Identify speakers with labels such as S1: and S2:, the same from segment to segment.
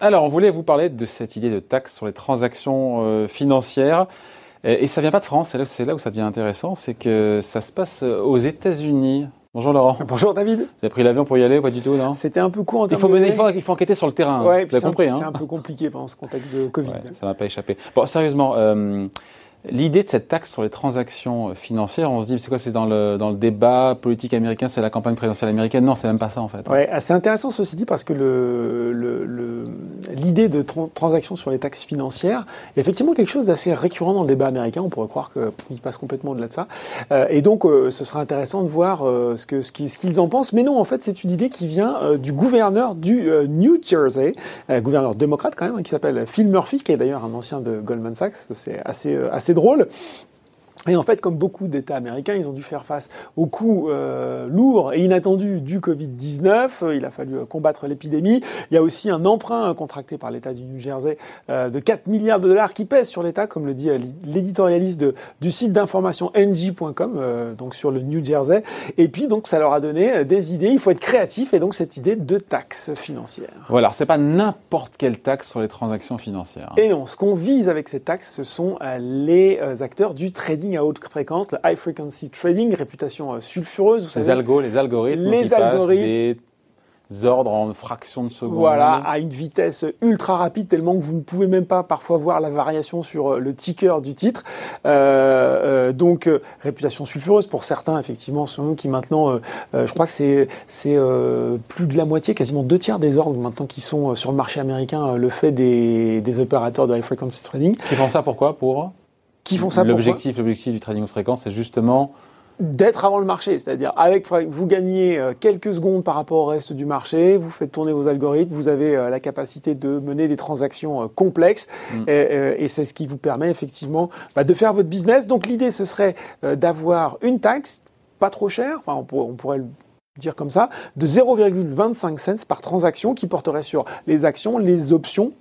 S1: Alors, on voulait vous parler de cette idée de taxe sur les transactions euh, financières. Et, et ça vient pas de France, c'est là, c'est là où ça devient intéressant, c'est que ça se passe euh, aux États-Unis. Bonjour Laurent. Vous
S2: Bonjour David.
S1: avez pris l'avion pour y aller ou pas du tout, non?
S2: C'était un peu court en
S1: il faut,
S2: de
S1: mener, il, faut, il faut enquêter sur le terrain.
S2: Ouais,
S1: vous avez
S2: c'est un-
S1: compris,
S2: C'est
S1: hein
S2: un peu compliqué pendant ce contexte de Covid.
S1: Ouais, ça m'a pas échappé. Bon, sérieusement, euh, l'idée de cette taxe sur les transactions financières, on se dit, c'est quoi C'est dans le, dans le débat politique américain, c'est la campagne présidentielle américaine? Non, c'est même pas ça en fait.
S2: Ouais, c'est intéressant ceci dit parce que l'idée de tran- transaction sur les taxes financières est effectivement quelque chose d'assez récurrent dans le débat américain. On pourrait croire qu'il passe complètement au-delà de ça. Euh, et donc, euh, ce sera intéressant de voir euh, ce, qu'ils, ce qu'ils en pensent. Mais non, en fait, c'est une idée qui vient euh, du gouverneur du euh, New Jersey, euh, gouverneur démocrate quand même, hein, qui s'appelle Phil Murphy, qui est d'ailleurs un ancien de Goldman Sachs. C'est assez, euh, assez drôle. Et en fait, comme beaucoup d'États américains, ils ont dû faire face aux coûts euh, lourds et inattendus du Covid-19. Euh, Il a fallu euh, combattre l'épidémie. Il y a aussi un emprunt euh, contracté par l'État du New Jersey euh, de 4 milliards de dollars qui pèse sur l'État, comme le dit euh, l'éditorialiste du site d'information ng.com, euh, donc sur le New Jersey. Et puis, donc, ça leur a donné des idées. Il faut être créatif et donc cette idée de taxe financière.
S1: Voilà, c'est pas n'importe quelle taxe sur les transactions financières.
S2: Et non, ce qu'on vise avec ces taxes, ce sont les acteurs du trading à haute fréquence, le high frequency trading, réputation euh, sulfureuse, vous
S1: les
S2: savez.
S1: algos, les algorithmes
S2: Les
S1: qui
S2: algorithmes.
S1: des ordres en fractions de seconde.
S2: Voilà, à une vitesse ultra rapide, tellement que vous ne pouvez même pas parfois voir la variation sur euh, le ticker du titre. Euh, euh, donc, euh, réputation sulfureuse pour certains, effectivement, sont eux qui maintenant, je crois que c'est c'est plus de la moitié, quasiment deux tiers des ordres maintenant qui sont sur le marché américain, le fait des, des opérateurs de high frequency trading,
S1: Qui font ça pourquoi? Pour
S2: qui font ça
S1: l'objectif, l'objectif du trading haute fréquence, c'est justement
S2: d'être avant le marché, c'est-à-dire avec vous gagnez euh, quelques secondes par rapport au reste du marché, vous faites tourner vos algorithmes, vous avez euh, la capacité de mener des transactions euh, complexes
S1: Mm.
S2: et, et c'est ce qui vous permet effectivement bah, de faire votre business. Donc l'idée ce serait d'avoir une taxe pas trop chère, enfin on on pourrait le dire comme ça, de 0,25 cents par transaction qui porterait sur les actions, les options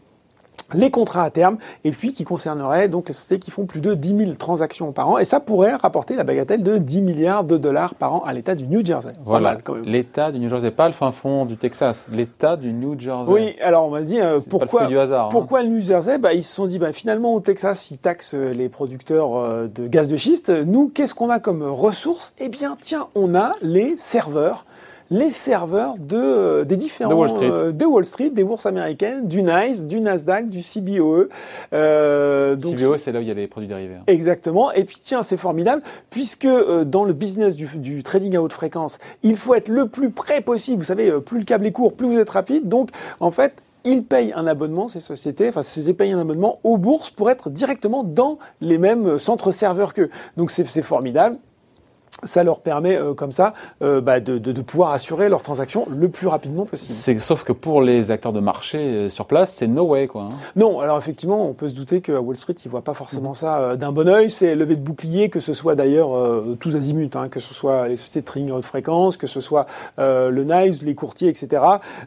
S2: les contrats à terme, et puis qui concernerait donc les sociétés qui font plus de 10 000 transactions par an, et ça pourrait rapporter la bagatelle de 10 milliards de dollars par an à l'État du New Jersey.
S1: Voilà, l'État du New Jersey, pas le fin fond du Texas, l'État du New Jersey.
S2: Oui, alors on m'a dit euh,
S1: le
S2: pourquoi
S1: du hasard. hein.
S2: pourquoi le New Jersey bah, Ils se sont dit bah, finalement au Texas ils taxent euh, les producteurs euh, de gaz de schiste. Nous qu'est-ce qu'on a comme ressources? Eh bien tiens on a les serveurs les serveurs de, euh, des différents
S1: De Wall Street.
S2: euh, de Wall Street, des bourses américaines, du NICE, du Nasdaq, du CBOE. Euh, donc
S1: CBO, c'est là où il y a les produits dérivés. hein.
S2: Exactement. Et puis tiens, c'est formidable, puisque euh, dans le business du, du trading à haute fréquence, il faut être le plus près possible. Vous savez, euh, plus le câble est court, plus vous êtes rapide. Donc, en fait, ils payent un abonnement, ces sociétés, enfin, ces sociétés payent un abonnement aux bourses pour être directement dans les mêmes euh, centres serveurs qu'eux. Donc, c'est formidable. Ça leur permet, euh, comme ça, euh, bah, de, de, de pouvoir assurer leurs transactions le plus rapidement possible.
S1: C'est sauf que pour les acteurs de marché euh, sur place, c'est no way quoi. hein.
S2: Non, alors effectivement, on peut se douter qu'à Wall Street, ils voient pas forcément ça euh, d'un bon œil. C'est levé de bouclier, que ce soit d'ailleurs euh, tous azimuts, hein, que ce soit les sociétés de trading haute fréquence, que ce soit euh, le NICE, les courtiers, etc.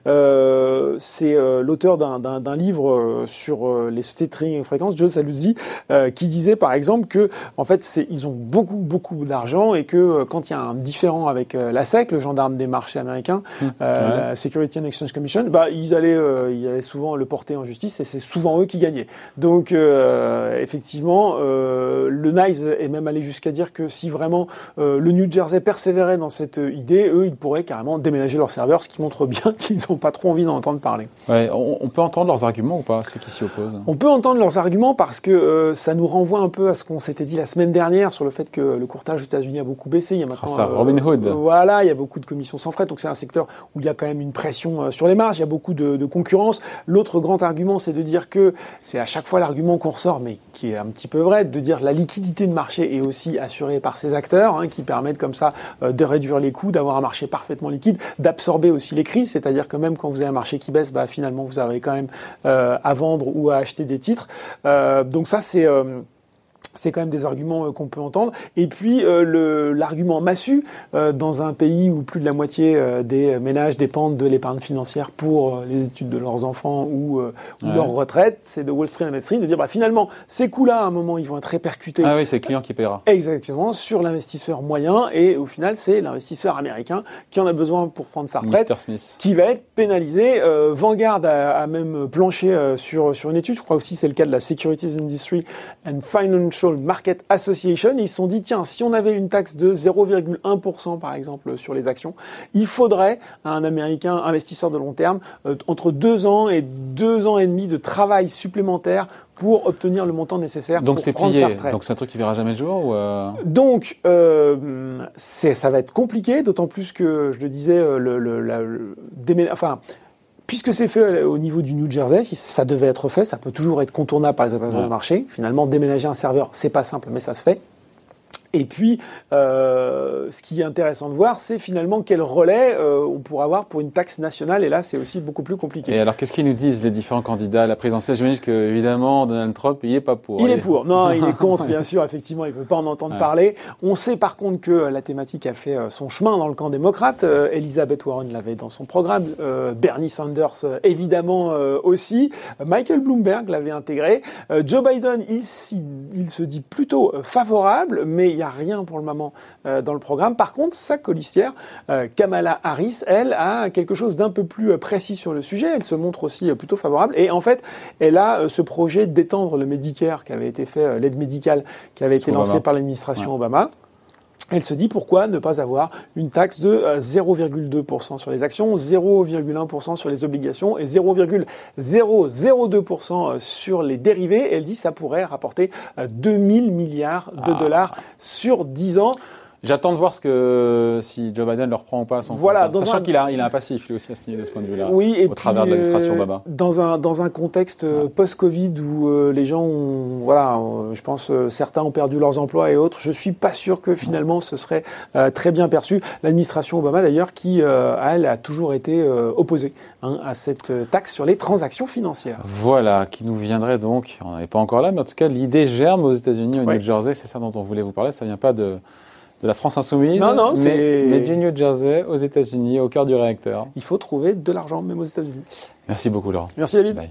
S2: Euh, c'est euh, l'auteur d'un- d'un d'un livre euh, sur euh, les sociétés de trading haute fréquence, Joe Saluzzi, euh, qui disait par exemple que en fait, c'est- ils ont beaucoup beaucoup d'argent et que euh, quand il y a un différent avec euh, la SEC, le gendarme des marchés américains, euh,
S1: Ouais.
S2: la Security and Exchange Commission, bah, ils, allaient, euh, ils allaient souvent le porter en justice et c'est souvent eux qui gagnaient. Donc, euh, effectivement, euh, le NICE est même allé jusqu'à dire que si vraiment euh, le New Jersey persévérait dans cette euh, idée, eux, ils pourraient carrément déménager leur serveur, ce qui montre bien qu'ils n'ont pas trop envie d'en entendre parler.
S1: Ouais, on, on peut entendre leurs arguments ou pas, ceux qui s'y opposent?
S2: On peut entendre leurs arguments parce que euh, ça nous renvoie un peu à ce qu'on s'était dit la semaine dernière sur le fait que le courtage aux États-Unis a beaucoup baissé. Il y a maintenant,
S1: à Robin Hood.
S2: euh, voilà, il y a beaucoup de commissions sans frais, donc c'est un secteur où il y a quand même une pression euh, sur les marges, il y a beaucoup de, de concurrence. L'autre grand argument, c'est de dire que c'est à chaque fois l'argument qu'on ressort, mais qui est un petit peu vrai, de dire la liquidité de marché est aussi assurée par ces acteurs, hein, qui permettent comme ça euh, de réduire les coûts, d'avoir un marché parfaitement liquide, d'absorber aussi les crises, c'est-à-dire que même quand vous avez un marché qui baisse, bah, finalement vous avez quand même euh, à vendre ou à acheter des titres. Euh, donc ça c'est c'est quand même des arguments euh, qu'on peut entendre. Et puis euh, l'argument massu euh, dans un pays où plus de la moitié des ménages dépendent de l'épargne financière pour les études de leurs enfants ou, leur retraite, c'est de Wall Street Street de dire bah, finalement ces coûts-là à un moment ils vont être répercutés.
S1: Ah oui, c'est le client qui paiera.
S2: Exactement sur l'investisseur moyen et au final c'est l'investisseur américain qui en a besoin pour prendre sa retraite,
S1: Smith.
S2: qui va être pénalisé. Vanguard a, même planché sur sur une étude, je crois aussi c'est le cas de la Securities Industry and Financial Market Association. Ils se sont dit, tiens, si on avait une taxe de 0,1% par exemple sur les actions, il faudrait à un Américain investisseur de long terme euh, entre deux ans et deux ans et demi de travail supplémentaire pour obtenir le montant nécessaire
S1: Donc
S2: pour prendre sa retraite.
S1: Donc c'est un truc qui verra jamais le jour ou euh
S2: Donc euh, ça va être compliqué, d'autant plus que je le disais, le, le, la, enfin Puisque c'est fait au niveau du New Jersey, si ça devait être fait, ça peut toujours être contournable par les opérateurs de marché. Finalement, déménager un serveur, c'est pas simple, mais ça se fait. Et puis, euh, ce qui est intéressant de voir, c'est finalement quel relais euh, on pourra avoir pour une taxe nationale. Et là, c'est aussi beaucoup plus compliqué.
S1: Et alors, qu'est-ce qu'ils nous disent les différents candidats à la présidentielle? J'imagine que évidemment, Donald Trump, il est pas pour.
S2: Il est pour. Non, il est contre, bien sûr. Effectivement, il veut pas en entendre parler. On sait par contre que la thématique a fait euh, son chemin dans le camp démocrate. Euh, Elizabeth Warren l'avait dans son programme. Euh, Bernie Sanders, évidemment aussi. Michael Bloomberg l'avait intégré. Joe Biden, il, il, se dit plutôt favorable, mais n'y a rien pour le moment euh, dans le programme. Par contre, sa colistière, euh, Kamala Harris, elle, a quelque chose d'un peu plus euh, précis sur le sujet. Elle se montre aussi plutôt favorable. Et en fait, elle a ce projet d'étendre le Medicare qui avait été fait, l'aide médicale qui avait été lancée par l'administration Obama. Elle se dit pourquoi ne pas avoir une taxe de 0,2% sur les actions, 0,1% sur les obligations et 0,002% sur les dérivés? Elle dit ça pourrait rapporter 2000 milliards de ah. dollars sur 10 ans.
S1: J'attends de voir ce que si Joe Biden le reprend ou pas. Son voilà, sachant qu'il a, il a un passif lui aussi à ce, de ce point de vue-là.
S2: Oui,
S1: et au travers de l'administration
S2: euh,
S1: Baba.
S2: Dans un dans un contexte euh, post-Covid où euh, les gens, ont, voilà, je pense certains ont perdu leurs emplois et autres, je suis pas sûr que finalement ce serait très bien perçu. L'administration Obama d'ailleurs, qui elle a toujours été opposée hein, à cette taxe sur les transactions financières.
S1: Voilà, qui nous viendrait donc, on n'est pas encore là, mais en tout cas l'idée germe aux États-Unis, au New Jersey, c'est ça dont on voulait vous parler. Ça vient pas de de la France insoumise,
S2: non, non,
S1: mais, mais, du New Jersey, aux États-Unis, au cœur du réacteur.
S2: Il faut trouver de l'argent, même aux États-Unis.
S1: Merci beaucoup, Laurent.
S2: Merci, David. Bye.